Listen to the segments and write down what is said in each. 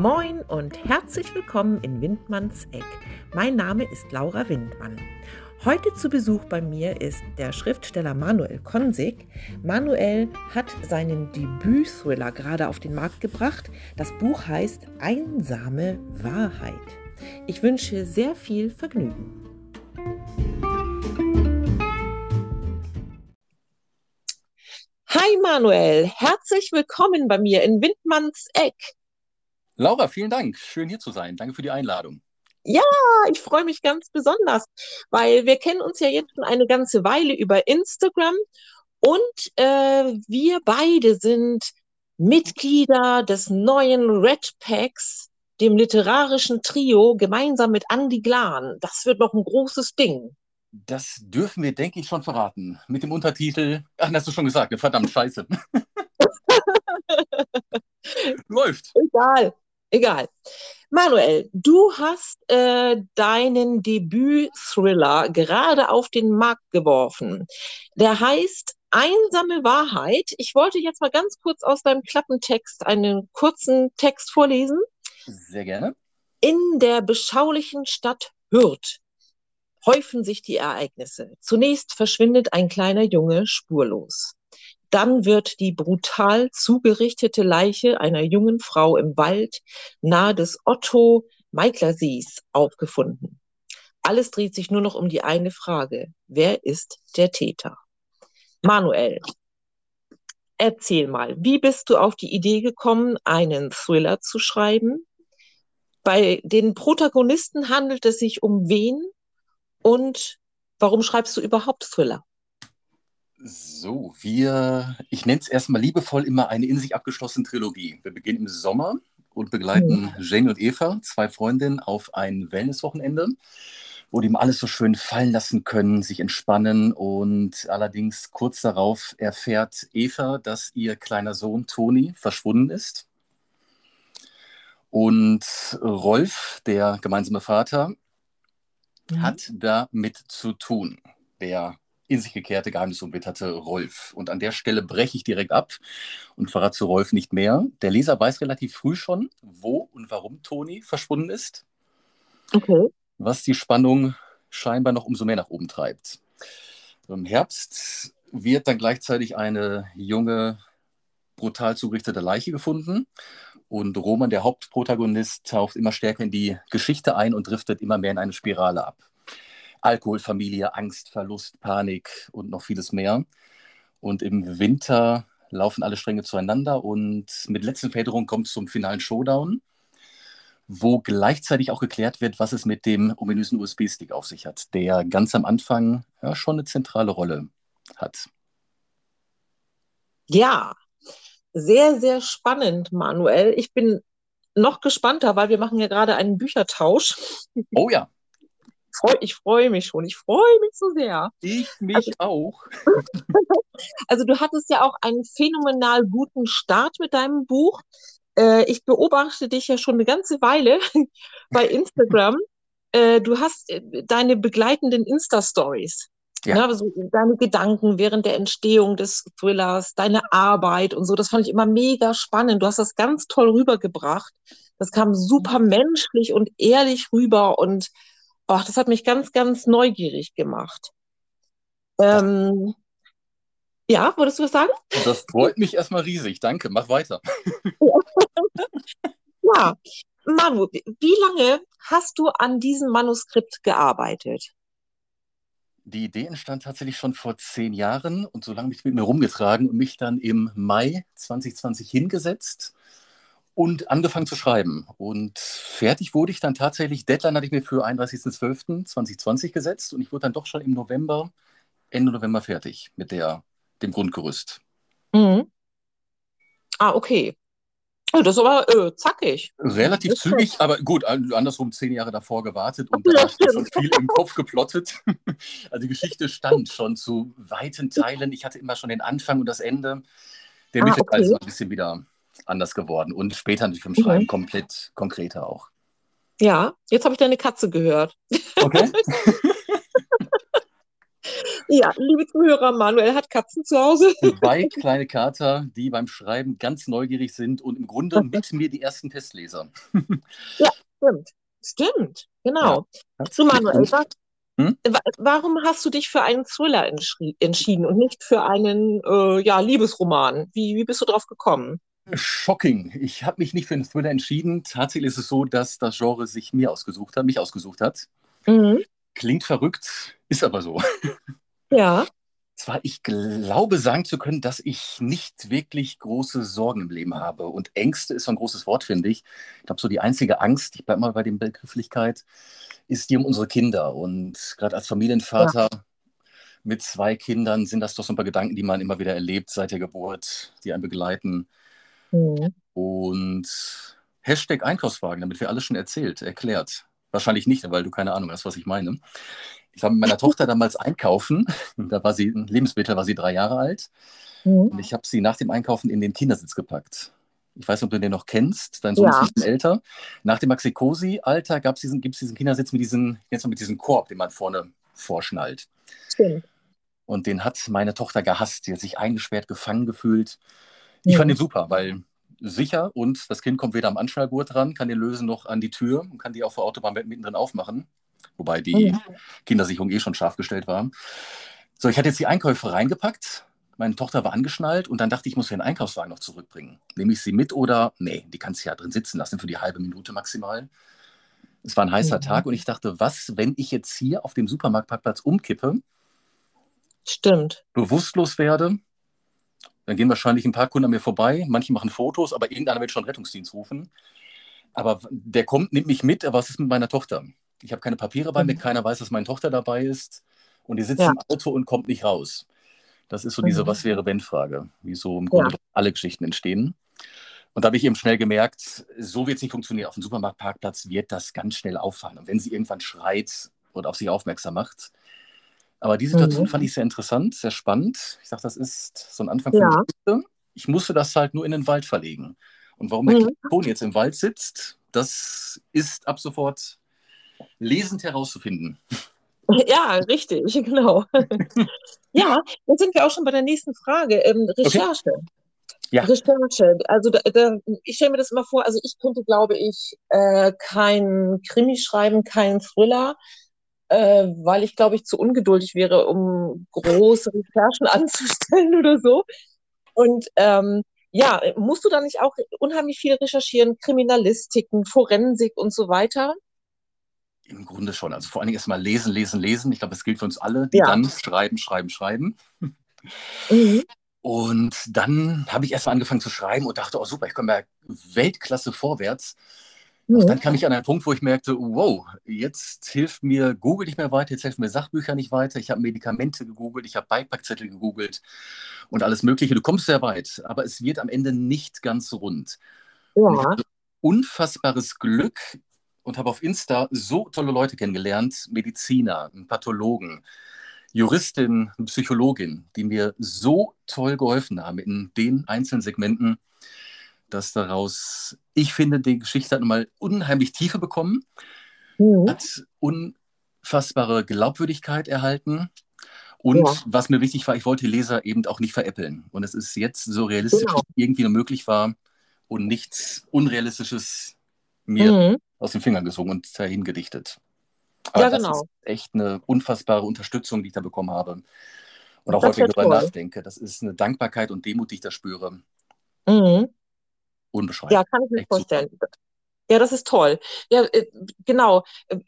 Moin und herzlich willkommen in Windmanns Eck. Mein Name ist Laura Windmann. Heute zu Besuch bei mir ist der Schriftsteller Manuel Konsig. Manuel hat seinen Debüt-Thriller gerade auf den Markt gebracht. Das Buch heißt Einsame Wahrheit. Ich wünsche sehr viel Vergnügen. Hi Manuel, herzlich willkommen bei mir in Windmanns Eck. Laura, vielen Dank. Schön hier zu sein. Danke für die Einladung. Ja, ich freue mich ganz besonders, weil wir kennen uns ja jetzt schon eine ganze Weile über Instagram und äh, wir beide sind Mitglieder des neuen Red Packs, dem literarischen Trio, gemeinsam mit Andy Glan. Das wird noch ein großes Ding. Das dürfen wir, denke ich, schon verraten. Mit dem Untertitel, ach, hast du schon gesagt, verdammt scheiße. Läuft. Egal, egal. Manuel, du hast äh, deinen Debüt-Thriller gerade auf den Markt geworfen. Der heißt Einsame Wahrheit. Ich wollte jetzt mal ganz kurz aus deinem Klappentext einen kurzen Text vorlesen. Sehr gerne. In der beschaulichen Stadt Hürth häufen sich die Ereignisse. Zunächst verschwindet ein kleiner Junge spurlos. Dann wird die brutal zugerichtete Leiche einer jungen Frau im Wald nahe des Otto Meiklersees aufgefunden. Alles dreht sich nur noch um die eine Frage. Wer ist der Täter? Manuel, erzähl mal, wie bist du auf die Idee gekommen, einen Thriller zu schreiben? Bei den Protagonisten handelt es sich um wen und warum schreibst du überhaupt Thriller? So, wir, ich nenne es erstmal liebevoll immer eine in sich abgeschlossene Trilogie. Wir beginnen im Sommer und begleiten. Jane und Eva, zwei Freundinnen, auf ein Wellnesswochenende, wo die ihm alles so schön fallen lassen können, sich entspannen. Und allerdings kurz darauf erfährt Eva, dass ihr kleiner Sohn Toni verschwunden ist. Und Rolf, der gemeinsame Vater, mhm. hat damit zu tun. Der in sich gekehrte Geheimnisumwitterte Rolf. Und an der Stelle breche ich direkt ab und verrate zu Rolf nicht mehr. Der Leser weiß relativ früh schon, wo und warum Toni verschwunden ist. Okay. Was die Spannung scheinbar noch umso mehr nach oben treibt. Im Herbst wird dann gleichzeitig eine junge, brutal zugerichtete Leiche gefunden. Und Roman, der Hauptprotagonist, taucht immer stärker in die Geschichte ein und driftet immer mehr in eine Spirale ab. Alkoholfamilie, Angst, Verlust, Panik und noch vieles mehr. Und im Winter laufen alle Stränge zueinander und mit letzten Federung kommt es zum finalen Showdown, wo gleichzeitig auch geklärt wird, was es mit dem ominösen USB-Stick auf sich hat, der ganz am Anfang ja, schon eine zentrale Rolle hat. Ja, sehr, sehr spannend, Manuel. Ich bin noch gespannter, weil wir machen ja gerade einen Büchertausch. Oh ja freu, ich freue mich schon. Ich freue mich so sehr. Ich mich also, auch. also du hattest ja auch einen phänomenal guten Start mit deinem Buch. Äh, ich beobachte dich ja schon eine ganze Weile bei Instagram. äh, du hast äh, deine begleitenden Insta-Stories. Ja. Ne, also deine Gedanken während der Entstehung des Thrillers, deine Arbeit und so, das fand ich immer mega spannend. Du hast das ganz toll rübergebracht. Das kam super menschlich und ehrlich rüber und Ach, das hat mich ganz, ganz neugierig gemacht. Ähm, ja, würdest du was sagen? Das freut mich erstmal riesig. Danke, mach weiter. ja, Manu, wie lange hast du an diesem Manuskript gearbeitet? Die Idee entstand tatsächlich schon vor zehn Jahren und so lange mich mit mir rumgetragen und mich dann im Mai 2020 hingesetzt und angefangen zu schreiben. Und fertig wurde ich dann tatsächlich, Deadline hatte ich mir für 31.12.2020 gesetzt und ich wurde dann doch schon im November, Ende November fertig mit der, dem Grundgerüst. Mhm. Ah, okay. Oh, das ist aber äh, zackig. Relativ zügig, aber gut, andersrum zehn Jahre davor gewartet und da schon viel im Kopf geplottet. Also die Geschichte stand schon zu weiten Teilen. Ich hatte immer schon den Anfang und das Ende. Der Mitte ah, okay. ist ein bisschen wieder anders geworden und später natürlich im Schreiben mhm. komplett konkreter auch. Ja, jetzt habe ich deine Katze gehört. Okay. Ja, liebe Zuhörer, Manuel hat Katzen zu Hause. Zwei kleine Kater, die beim Schreiben ganz neugierig sind und im Grunde mit mir die ersten Testleser. Ja, stimmt. Stimmt, genau. Ja, du, Manuel, was, hm? warum hast du dich für einen Thriller entschieden und nicht für einen äh, ja, Liebesroman? Wie, wie bist du drauf gekommen? Shocking. Ich habe mich nicht für einen Thriller entschieden. Tatsächlich ist es so, dass das Genre sich mir ausgesucht hat, mich ausgesucht hat. Mhm. Klingt verrückt, ist aber so. Ja. Zwar, ich glaube sagen zu können, dass ich nicht wirklich große Sorgen im Leben habe. Und Ängste ist so ein großes Wort, finde ich. Ich glaube, so die einzige Angst, ich bleibe mal bei der Begrifflichkeit, ist die um unsere Kinder. Und gerade als Familienvater ja. mit zwei Kindern sind das doch so ein paar Gedanken, die man immer wieder erlebt seit der Geburt, die einen begleiten. Mhm. Und Hashtag Einkaufswagen, damit wir alles schon erzählt, erklärt. Wahrscheinlich nicht, weil du keine Ahnung hast, was ich meine. Ich war mit meiner Tochter damals einkaufen. Da war sie, Lebensmittel war sie drei Jahre alt. Mhm. Und ich habe sie nach dem Einkaufen in den Kindersitz gepackt. Ich weiß nicht, ob du den noch kennst. Dein Sohn ja. ist ein bisschen älter. Nach dem Maxikosi-Alter gibt es diesen, diesen Kindersitz mit, diesen, jetzt mit diesem Korb, den man vorne vorschnallt. Stimmt. Und den hat meine Tochter gehasst. Die hat sich eingesperrt, gefangen gefühlt. Ich mhm. fand ihn super, weil sicher und das Kind kommt weder am Anschnallgurt ran, kann den lösen noch an die Tür und kann die auf der Autobahn mittendrin aufmachen. Wobei die mhm. Kindersicherung eh schon scharf gestellt war. So, ich hatte jetzt die Einkäufe reingepackt. Meine Tochter war angeschnallt und dann dachte ich, ich muss den Einkaufswagen noch zurückbringen. Nehme ich sie mit oder? Nee, die kannst du ja drin sitzen lassen für die halbe Minute maximal. Es war ein heißer mhm. Tag und ich dachte, was, wenn ich jetzt hier auf dem Supermarktparkplatz umkippe? Stimmt. Bewusstlos werde, dann gehen wahrscheinlich ein paar Kunden an mir vorbei. Manche machen Fotos, aber irgendeiner wird schon Rettungsdienst rufen. Aber der kommt, nimmt mich mit, aber was ist mit meiner Tochter? Ich habe keine Papiere bei mir, mhm. keiner weiß, dass meine Tochter dabei ist. Und die sitzt ja. im Auto und kommt nicht raus. Das ist so diese mhm. Was wäre, wenn Frage, wie so im Grunde ja. alle Geschichten entstehen. Und da habe ich eben schnell gemerkt, so wird es nicht funktionieren. Auf dem Supermarktparkplatz wird das ganz schnell auffallen. Und wenn sie irgendwann schreit und auf sich aufmerksam macht, aber die Situation mhm. fand ich sehr interessant, sehr spannend. Ich sage, das ist so ein Anfang von ja. Geschichte. Ich musste das halt nur in den Wald verlegen. Und warum der mhm. jetzt im Wald sitzt, das ist ab sofort lesend herauszufinden. Ja, richtig, genau. ja, dann sind wir auch schon bei der nächsten Frage. Ähm, Recherche. Okay. Ja. Recherche. Also da, da, ich stelle mir das immer vor, also ich könnte, glaube ich, äh, kein Krimi schreiben, kein Thriller äh, weil ich, glaube ich, zu ungeduldig wäre, um große Recherchen anzustellen oder so. Und ähm, ja, musst du da nicht auch unheimlich viel recherchieren, Kriminalistiken, Forensik und so weiter? Im Grunde schon. Also vor allen Dingen erstmal lesen, lesen, lesen. Ich glaube, das gilt für uns alle, die ja. dann schreiben, schreiben, schreiben. Mhm. Und dann habe ich erstmal angefangen zu schreiben und dachte, oh super, ich komme ja Weltklasse vorwärts. Mhm. Dann kam ich an einen Punkt, wo ich merkte, wow, jetzt hilft mir Google nicht mehr weiter, jetzt helfen mir Sachbücher nicht weiter. Ich habe Medikamente gegoogelt, ich habe Beipackzettel gegoogelt und alles Mögliche. Du kommst sehr weit, aber es wird am Ende nicht ganz rund. Ja. ich hatte unfassbares Glück und habe auf Insta so tolle Leute kennengelernt, Mediziner, Pathologen, Juristin, Psychologin, die mir so toll geholfen haben in den einzelnen Segmenten dass daraus, ich finde, die Geschichte hat nochmal unheimlich Tiefe bekommen, mhm. hat unfassbare Glaubwürdigkeit erhalten. Und ja. was mir wichtig war, ich wollte die Leser eben auch nicht veräppeln. Und es ist jetzt so realistisch, genau. wie irgendwie nur möglich war und nichts Unrealistisches mir mhm. aus den Fingern gesogen und dahin gedichtet. Aber ja, genau. das ist echt eine unfassbare Unterstützung, die ich da bekommen habe. Und auch das heute darüber nachdenke. Das ist eine Dankbarkeit und Demut, die ich da spüre. Mhm unbeschreiblich. Ja, kann ich mir vorstellen. Super. Ja, das ist toll. Ja, äh, genau.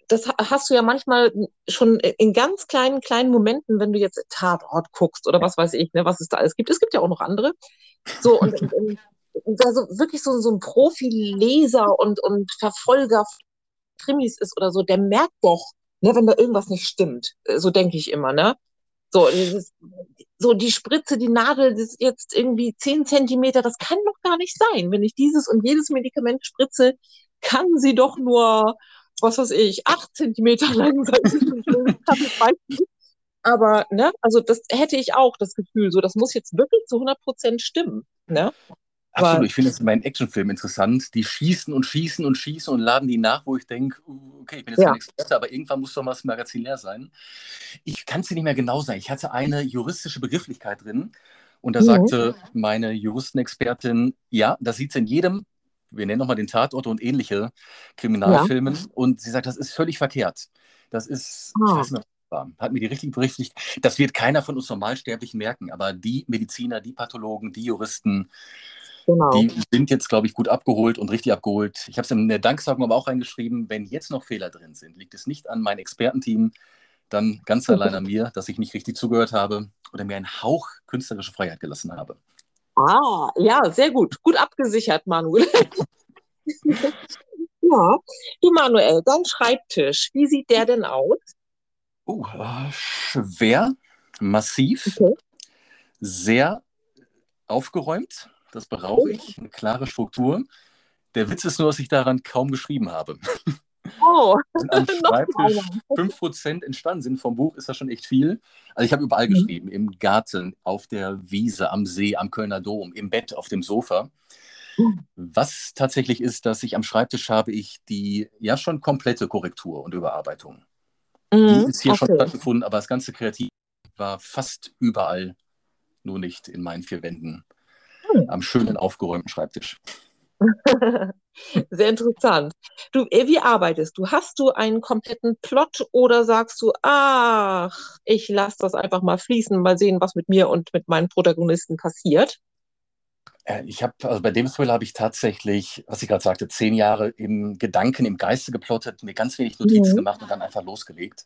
Das hast du ja manchmal schon in ganz kleinen, kleinen Momenten, wenn du jetzt Tatort guckst oder was weiß ich, ne, was es da alles gibt. Es gibt ja auch noch andere. So, und, und, und also wirklich so, so ein Profi-Leser und, und Verfolger Krimis ist oder so, der merkt doch, ne, wenn da irgendwas nicht stimmt. So denke ich immer, ne? So, dieses, so die Spritze, die Nadel, das ist jetzt irgendwie zehn Zentimeter, das kann doch gar nicht sein. Wenn ich dieses und jedes Medikament spritze, kann sie doch nur, was weiß ich, acht Zentimeter lang sein. Aber, ne, also das hätte ich auch das Gefühl, so, das muss jetzt wirklich zu 100 Prozent stimmen, ne? Absolut, ich finde das in meinen Actionfilmen interessant. Die schießen und schießen und schießen und laden die nach, wo ich denke, uh, okay, ich bin jetzt ja. kein Experte, aber irgendwann muss doch mal das Magazin leer sein. Ich kann es dir nicht mehr genau sagen. Ich hatte eine juristische Begrifflichkeit drin und da mhm. sagte meine Juristenexpertin, ja, das sieht es in jedem, wir nennen nochmal den Tatort und ähnliche Kriminalfilmen. Ja. Und sie sagt, das ist völlig verkehrt. Das ist, oh. ich weiß nicht, hat mir die richtige Berichtigt. Das wird keiner von uns Normalsterblichen merken, aber die Mediziner, die Pathologen, die Juristen, Genau. Die sind jetzt, glaube ich, gut abgeholt und richtig abgeholt. Ich habe es in der Danksagung aber auch reingeschrieben, wenn jetzt noch Fehler drin sind, liegt es nicht an meinem Expertenteam, dann ganz allein an mir, dass ich nicht richtig zugehört habe oder mir einen Hauch künstlerische Freiheit gelassen habe. Ah, ja, sehr gut. Gut abgesichert, Manuel. ja. Du, Manuel, dein Schreibtisch, wie sieht der denn aus? Oh, äh, schwer, massiv, okay. sehr aufgeräumt. Das brauche ich, eine klare Struktur. Der Witz ist nur, dass ich daran kaum geschrieben habe. Oh, am Schreibtisch 5% entstanden sind vom Buch, ist das schon echt viel. Also ich habe überall mhm. geschrieben, im Garten, auf der Wiese, am See, am Kölner Dom, im Bett, auf dem Sofa. Was tatsächlich ist, dass ich am Schreibtisch habe ich die ja schon komplette Korrektur und Überarbeitung. Mhm, die ist hier okay. schon stattgefunden, aber das ganze Kreativ war fast überall, nur nicht in meinen vier Wänden am schönen aufgeräumten Schreibtisch. Sehr interessant. Du, äh, wie arbeitest du? Hast du einen kompletten Plot oder sagst du, ach, ich lasse das einfach mal fließen, mal sehen, was mit mir und mit meinen Protagonisten passiert? Äh, ich habe, also bei dem Thriller habe ich tatsächlich, was ich gerade sagte, zehn Jahre im Gedanken, im Geiste geplottet, mir ganz wenig Notizen mhm. gemacht und dann einfach losgelegt.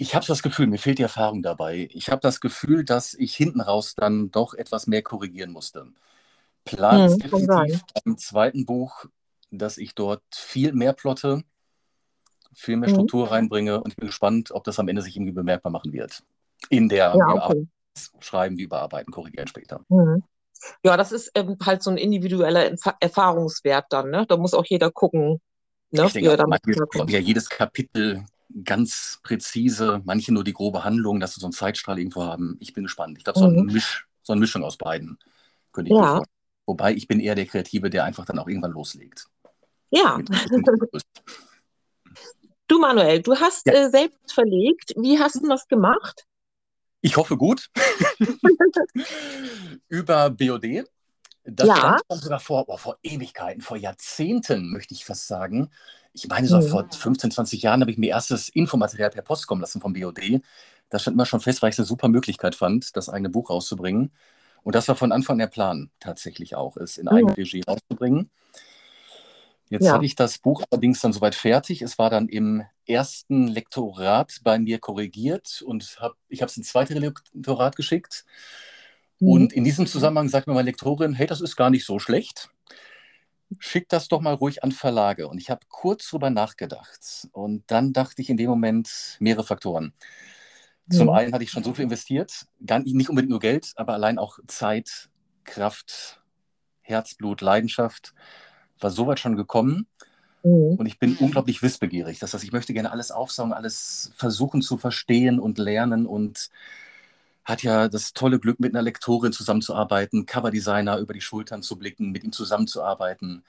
Ich habe das Gefühl, mir fehlt die Erfahrung dabei. Ich habe das Gefühl, dass ich hinten raus dann doch etwas mehr korrigieren musste. Plan ist hm, definitiv im zweiten Buch, dass ich dort viel mehr plotte, viel mehr hm. Struktur reinbringe und ich bin gespannt, ob das am Ende sich irgendwie bemerkbar machen wird. In der ja, okay. Schreiben wie Überarbeiten, korrigieren später. Mhm. Ja, das ist ähm, halt so ein individueller Erfahrungswert dann. Ne? Da muss auch jeder gucken, ne? ich denke, ja, jedes Kapitel ganz präzise, manche nur die grobe Handlung, dass sie so einen Zeitstrahl irgendwo haben. Ich bin gespannt. Ich glaube, so, mhm. so eine Mischung aus beiden könnte ich ja. mir vorstellen. Wobei ich bin eher der Kreative, der einfach dann auch irgendwann loslegt. Ja. du, Manuel, du hast ja. äh, selbst verlegt. Wie hast du das gemacht? Ich hoffe gut. Über BOD. Das ja. stand sogar vor, oh, vor Ewigkeiten, vor Jahrzehnten, möchte ich fast sagen. Ich meine, so mhm. vor 15, 20 Jahren habe ich mir erstes Infomaterial per Post kommen lassen vom BOD. Das stand immer schon fest, weil ich es eine super Möglichkeit fand, das eigene Buch rauszubringen. Und das war von Anfang an der Plan tatsächlich auch, es in mhm. Eigenregie rauszubringen. Jetzt ja. hatte ich das Buch allerdings dann soweit fertig. Es war dann im ersten Lektorat bei mir korrigiert und hab, ich habe es ins zweite Lektorat geschickt. Mhm. Und in diesem Zusammenhang sagt mir meine Lektorin, hey, das ist gar nicht so schlecht. Schick das doch mal ruhig an Verlage. Und ich habe kurz drüber nachgedacht. Und dann dachte ich in dem Moment mehrere Faktoren. Zum mhm. einen hatte ich schon so viel investiert, gar nicht unbedingt nur Geld, aber allein auch Zeit, Kraft, Herzblut, Leidenschaft, war soweit schon gekommen. Mhm. Und ich bin unglaublich wissbegierig. Das heißt, ich möchte gerne alles aufsaugen, alles versuchen zu verstehen und lernen und hat ja das tolle Glück, mit einer Lektorin zusammenzuarbeiten, Coverdesigner über die Schultern zu blicken, mit ihm zusammenzuarbeiten.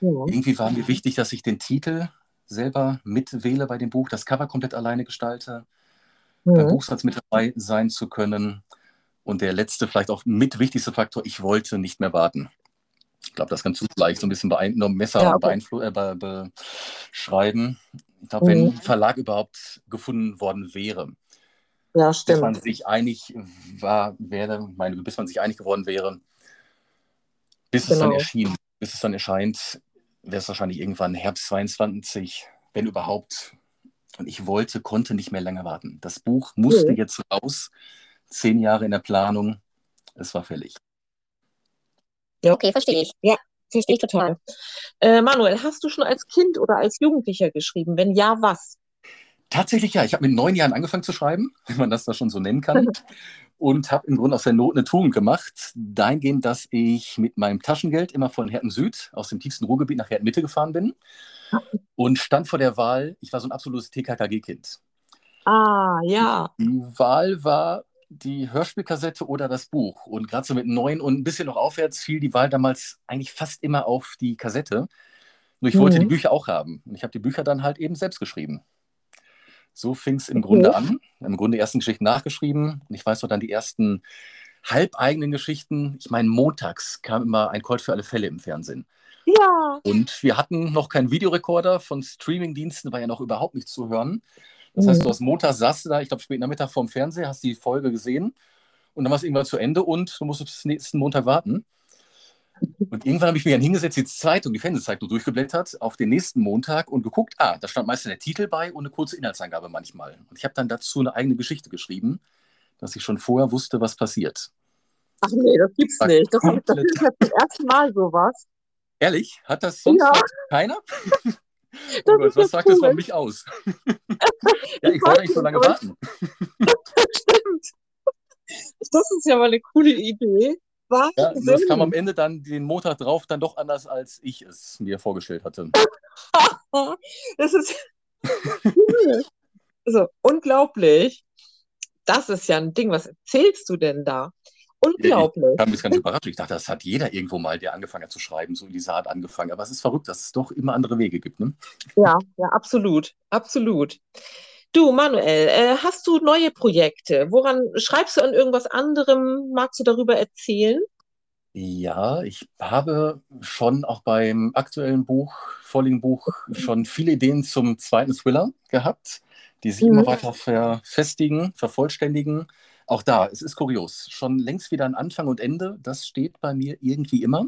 Ja. Irgendwie war mir wichtig, dass ich den Titel selber mitwähle bei dem Buch, das Cover komplett alleine gestalte, ja. beim Buchsatz mit dabei sein zu können. Und der letzte, vielleicht auch mit wichtigste Faktor, ich wollte nicht mehr warten. Ich glaube, das kannst du vielleicht so ein bisschen Messer ja, okay. äh, be beschreiben. Ich glaube, wenn ein Verlag überhaupt gefunden worden wäre, ja, stimmt. Bis man sich einig war, wäre, meine, bis man sich einig geworden wäre, bis genau. es dann genau. erschien, bis es dann erscheint, wäre es wahrscheinlich irgendwann Herbst 22, wenn überhaupt. Und ich wollte, konnte nicht mehr länger warten. Das Buch musste mhm. jetzt raus. Zehn Jahre in der Planung. Es war fällig. Ja, okay, verstehe ich. Ja, verstehe ich total. Äh, Manuel, hast du schon als Kind oder als Jugendlicher geschrieben? Wenn ja, was? Tatsächlich ja. Ich habe mit neun Jahren angefangen zu schreiben, wenn man das da schon so nennen kann. und habe im Grunde aus der Not eine Tugend gemacht. Dahingehend, dass ich mit meinem Taschengeld immer von Herten Süd aus dem tiefsten Ruhrgebiet nach Herten Mitte gefahren bin und stand vor der Wahl. Ich war so ein absolutes TKKG-Kind. Ah, ja. Die Wahl war die Hörspielkassette oder das Buch. Und gerade so mit neun und ein bisschen noch aufwärts fiel die Wahl damals eigentlich fast immer auf die Kassette. Nur ich mhm. wollte die Bücher auch haben. Und ich habe die Bücher dann halt eben selbst geschrieben. So fing es im. Grunde an. Im Grunde die ersten Geschichten nachgeschrieben. Und ich weiß noch dann die ersten halbeigenen Geschichten. Ich meine, montags kam immer ein Colt für alle Fälle im Fernsehen. Ja. Und wir hatten noch keinen Videorekorder. Von Streamingdiensten war ja noch überhaupt nichts zu hören. Das heißt, du mhm. hast Montag saß da, ich glaube, späten Nachmittag vorm Fernseher, hast die Folge gesehen und dann war es irgendwann zu Ende und du musst bis nächsten Montag warten. Und irgendwann habe ich mich dann hingesetzt, die Zeitung, die Fernsehzeitung durchgeblättert auf den nächsten Montag und geguckt, ah, da stand meistens der Titel bei und eine kurze Inhaltsangabe manchmal. Und ich habe dann dazu eine eigene Geschichte geschrieben, dass ich schon vorher wusste, was passiert. Ach nee, das gibt's das nicht. Das, das ist ja zum ersten Mal sowas. Ehrlich? Hat das sonst ja. keiner? Oh Gott, was sagt cool. das von mich aus? ja, ich wollte nicht so lange warten. Stimmt. Das ist ja mal eine coole Idee. Ja, das kam am Ende dann den Montag drauf dann doch anders, als ich es mir vorgestellt hatte. das ist also, unglaublich. Das ist ja ein Ding. Was erzählst du denn da? Unglaublich. Ich kam ganz überrascht. Ich dachte, das hat jeder irgendwo mal, der angefangen hat zu schreiben, so in dieser Art angefangen. Aber es ist verrückt, dass es doch immer andere Wege gibt. Ne? Ja, ja, absolut. Absolut. Du, Manuel, äh, hast du neue Projekte? Woran schreibst du an irgendwas anderem? Magst du darüber erzählen? Ja, ich habe schon auch beim aktuellen Buch, vorliegenden Buch, schon viele Ideen zum zweiten Thriller gehabt, die sich mhm. immer weiter verfestigen, vervollständigen. Auch da, es ist kurios. Schon längst wieder ein Anfang und Ende, das steht bei mir irgendwie immer.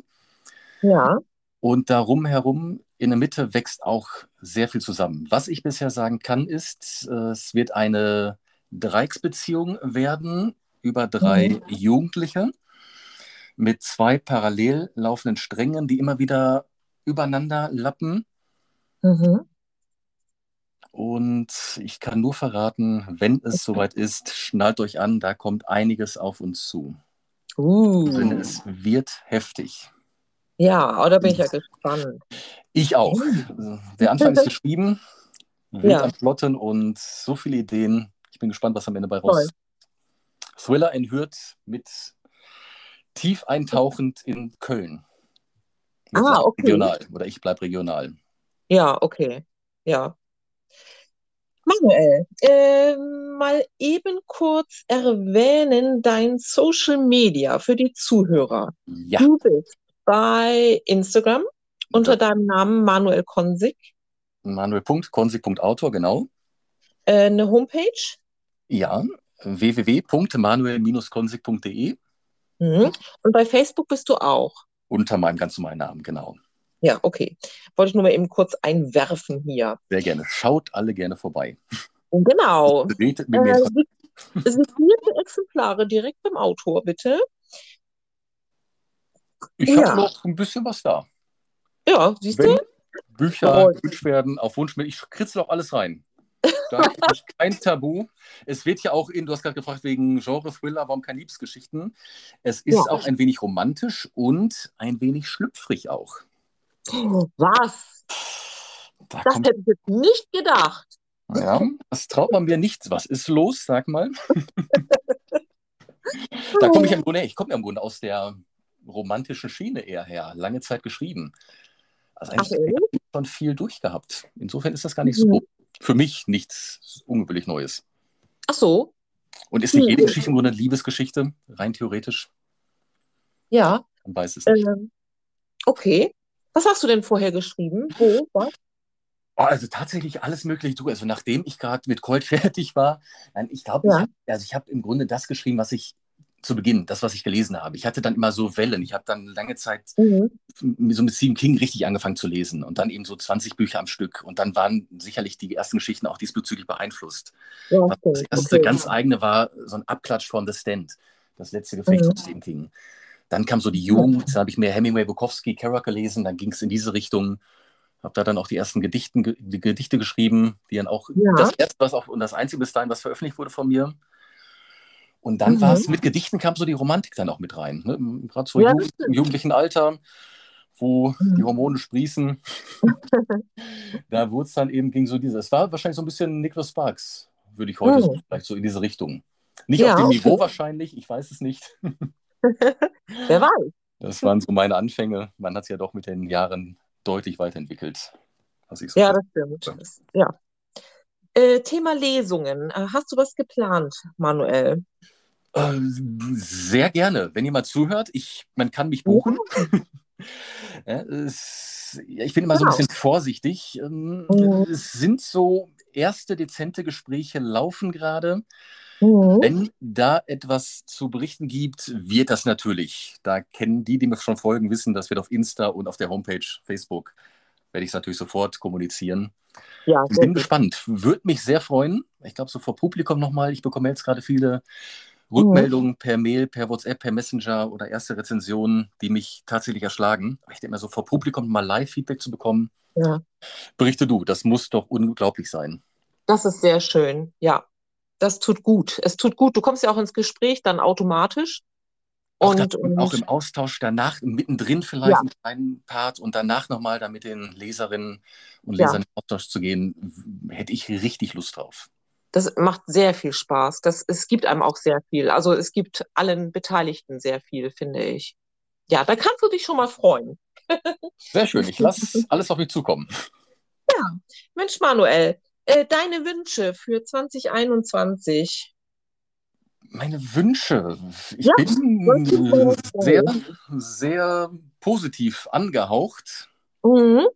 Ja. Und darum herum in der Mitte wächst auch sehr viel zusammen. Was ich bisher sagen kann, ist, es wird eine Dreiecksbeziehung werden über drei mhm. Jugendliche mit zwei parallel laufenden Strängen, die immer wieder übereinander lappen. Mhm. Und ich kann nur verraten, wenn es soweit ist, schnallt euch an, da kommt einiges auf uns zu. Uh. Denn es wird heftig. Ja, da bin ich ja gespannt. Ich auch. Uh. Der Anfang ist geschrieben, wild ja. am Plotten und so viele Ideen. Ich bin gespannt, was am Ende bei raus. Thriller in Hürth mit tief eintauchend in Köln. ah, okay. Regional. Oder ich bleibe regional. Ja, okay. Ja. Manuel, äh, mal eben kurz erwähnen dein Social Media für die Zuhörer. Ja. Du bist bei Instagram unter deinem Namen Manuel Konsig. Manuel.konsig.autor, genau. Äh, eine Homepage? Ja, www.manuel-konsig.de. Mhm. Und bei Facebook bist du auch? Unter meinem ganz normalen Namen, genau. Ja, okay. Wollte ich nur mal eben kurz einwerfen hier. Sehr gerne. Schaut alle gerne vorbei. Genau. Redet mit mir. Äh, Exemplare direkt beim Autor, bitte. Ich ja. habe noch ein bisschen was da. Ja, siehst Wenn du? Bücher gewünscht werden, auf Wunsch, ich kritze doch alles rein. Da ist kein Tabu. Es wird ja auch in, du hast gerade gefragt wegen Genre-Thriller, warum keine Liebesgeschichten? Es ist ja. auch ein wenig romantisch und ein wenig schlüpfrig auch. Was? Da das hätte ich jetzt nicht gedacht. Ja, das traut man mir nicht. Was ist los, sag mal? da komme ich im Grunde, ich komme ja im Grunde aus der romantischen Schiene eher her, lange Zeit geschrieben. Also eigentlich okay. schon viel durchgehabt. Insofern ist das gar nicht so, mhm. für mich nichts ungewöhnlich Neues. Ach so. Und ist nicht jede Geschichte im Grunde eine Liebesgeschichte, rein theoretisch? Ja. Man weiß es nicht. Ähm, okay. Was hast du denn vorher geschrieben? Wo? Was? Oh, also tatsächlich alles mögliche. Du, also nachdem ich gerade mit Colt fertig war, nein, ich glaube, ja. ich habe also hab im Grunde das geschrieben, was ich zu Beginn, das, was ich gelesen habe. Ich hatte dann immer so Wellen. Ich habe dann lange Zeit mhm. so mit Stephen King richtig angefangen zu lesen und dann eben so 20 Bücher am Stück. Und dann waren sicherlich die ersten Geschichten auch diesbezüglich beeinflusst. Ja, okay. Das erste okay. ganz eigene war so ein Abklatsch von The Stand, das letzte Gefecht mhm. von Stephen King. Dann kam so die Jugend, da habe ich mehr Hemingway, Bukowski, Kerouac gelesen, dann ging es in diese Richtung. Habe da dann auch die ersten Gedichten, die Gedichte geschrieben, die dann auch ja. das erste, was auch und das einzige bis dahin, was veröffentlicht wurde von mir. Und dann mhm. war es mit Gedichten kam so die Romantik dann auch mit rein. Ne? Gerade so ja, Jugend, im jugendlichen Alter, wo mhm. die Hormone sprießen. da wurde es dann eben, ging so dieses, es war wahrscheinlich so ein bisschen Nicholas Sparks, würde ich heute mhm. so, vielleicht so in diese Richtung. Nicht Ja, auf dem okay. Niveau wahrscheinlich, ich weiß es nicht. Wer weiß. Das waren so meine Anfänge. Man hat es ja doch mit den Jahren deutlich weiterentwickelt. Was ich so Ja, das stimmt. Das, ja. Äh, Thema Lesungen. Äh, Hast du was geplant, Manuel? Äh, sehr gerne, wenn ihr mal zuhört. Ich, man kann mich buchen. Ja, es, ja, ich bin immer so ein Genau. bisschen vorsichtig. Ähm, Mhm. Es sind so erste dezente Gespräche laufen gerade. Mhm. Wenn da etwas zu berichten gibt, wird das natürlich. Da kennen die, die mir schon folgen, wissen, das wird auf Insta und auf der Homepage Facebook, werde ich es natürlich sofort kommunizieren. Ja, Ich bin gespannt. Würde mich sehr freuen. Ich glaube, so vor Publikum nochmal. Ich bekomme jetzt gerade viele Rückmeldungen per Mail, per WhatsApp, per Messenger oder erste Rezensionen, die mich tatsächlich erschlagen. Aber Ich denke mir so, vor Publikum mal Live-Feedback zu bekommen. Ja. Berichte du, das muss doch unglaublich sein. Das ist sehr schön. Ja, das tut gut. Es tut gut. Du kommst ja auch ins Gespräch dann automatisch. Auch, Und, dann, und auch im Austausch danach, mittendrin vielleicht Ja. einen kleinen Part und danach nochmal da mit den Leserinnen und Ja. Lesern in Austausch zu gehen, hätte ich richtig Lust drauf. das macht sehr viel Spaß. Das, es gibt einem auch sehr viel. Also es gibt allen Beteiligten sehr viel, finde ich. Ja, da kannst du dich schon mal freuen. Sehr schön, ich lasse alles auf mich zukommen. Mensch, Manuel, äh, deine Wünsche für 2021. Meine Wünsche. Ich Ja, bin sehr, sehr positiv angehaucht Mhm.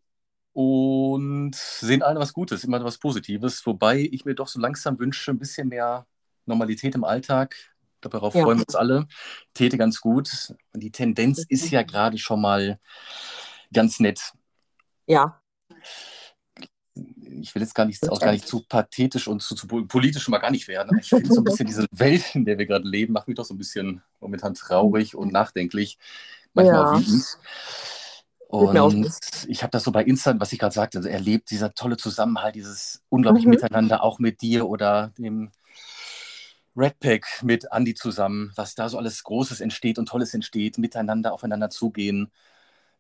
und sehen alle was Gutes, immer was Positives, wobei ich mir doch so langsam wünsche, ein bisschen mehr Normalität im Alltag. Darauf Ja. freuen wir uns alle. Täte ganz gut. Und die Tendenz ist ja gerade schon mal ganz nett. Ja, Ich will jetzt gar nicht, auch gar nicht zu pathetisch und zu, zu politisch mal gar nicht werden. Aber ich finde so ein bisschen diese Welt, in der wir gerade leben, macht mich doch so ein bisschen momentan traurig und nachdenklich, manchmal Ja. auch wütend. Und ich habe das so bei Insta, was ich gerade sagte, also erlebt, dieser tolle Zusammenhalt, dieses unglaubliche Mhm. Miteinander, auch mit dir oder dem Redpack mit Andy zusammen, was da so alles Großes entsteht und Tolles entsteht, miteinander aufeinander zugehen.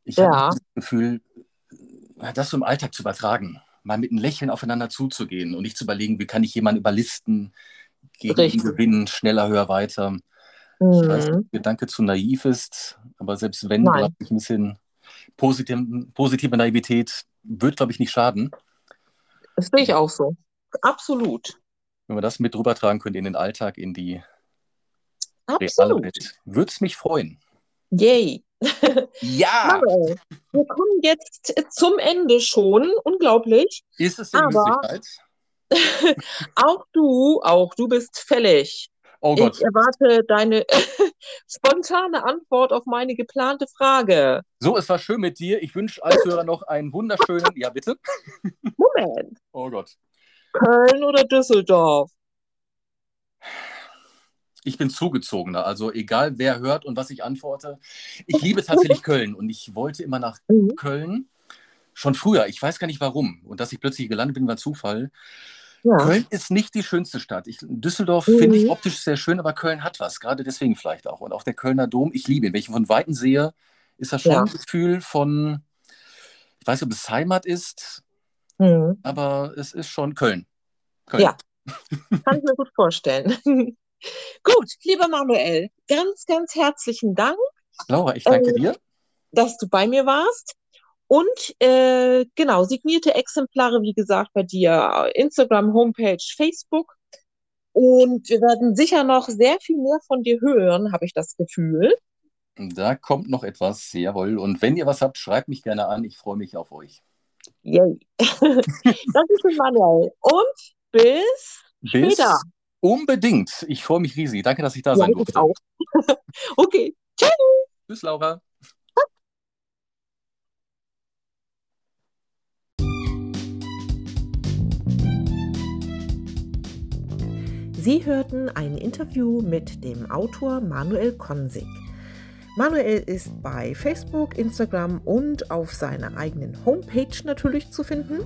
Ich habe Ja. das Gefühl, das so im Alltag zu übertragen, mal mit einem Lächeln aufeinander zuzugehen und nicht zu überlegen, wie kann ich jemanden überlisten, gegen ihn gewinnen, schneller, höher, weiter. Ich weiß, Mhm. der Gedanke zu naiv ist, aber selbst wenn, glaube ich, ein bisschen positive, positive Naivität wird, glaube ich, nicht schaden. Das sehe ich auch so. Absolut. Wenn wir das mit rübertragen können in den Alltag, in die Absolut. Welt, würde es mich freuen. Yay. Ja! Wir kommen jetzt zum Ende schon. Unglaublich. Ist es denn Aber-? Auch du, auch du bist fällig. Oh Gott, Ich erwarte deine spontane Antwort auf meine geplante Frage. so, es war schön mit dir. Ich wünsche als Hörer noch einen wunderschönen, ja bitte. Moment. Oh Gott. Köln oder Düsseldorf? Ich bin zugezogener, also egal wer hört und was ich antworte. Ich liebe tatsächlich Köln und ich wollte immer nach Mhm. Köln. Schon früher, ich weiß gar nicht warum. Und dass ich plötzlich gelandet bin, war Zufall. Ja. Köln ist nicht die schönste Stadt. Ich, Düsseldorf Mhm. finde ich optisch sehr schön, aber Köln hat was. Gerade deswegen vielleicht auch. Und auch der Kölner Dom, ich liebe ihn. Wenn ich ihn von Weitem sehe, ist das schon Ja. ein Gefühl von, ich weiß nicht, ob es Heimat ist, Mhm. aber es ist schon Köln. Köln. Ja. Kann ich mir gut vorstellen. Gut, lieber Manuel, ganz, ganz herzlichen Dank, Laura, ich danke Äh, dir. dass du bei mir warst. Und äh, genau, signierte Exemplare, wie gesagt, bei dir, Instagram, Homepage, Facebook. Und wir werden sicher noch sehr viel mehr von dir hören, habe ich das Gefühl. Da kommt noch etwas, jawohl. Und wenn ihr was habt, schreibt mich gerne an. Ich freue mich auf euch. Yay. Dankeschön, Manuel. Und bis Bis Später. Unbedingt. Ich freue mich riesig. Danke, dass ich da Ja, sein ich durfte. auch. Okay. Tschüss, Laura. Sie hörten ein Interview mit dem Autor Manuel Konsig. Manuel ist bei Facebook, Instagram und auf seiner eigenen Homepage natürlich zu finden.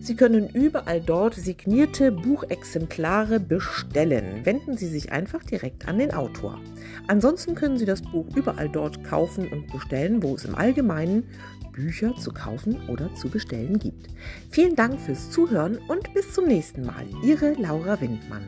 Sie können überall dort signierte Buchexemplare bestellen. Wenden Sie sich einfach direkt an den Autor. Ansonsten können Sie das Buch überall dort kaufen und bestellen, wo es im Allgemeinen Bücher zu kaufen oder zu bestellen gibt. Vielen Dank fürs Zuhören und bis zum nächsten Mal. Ihre Laura Windmann.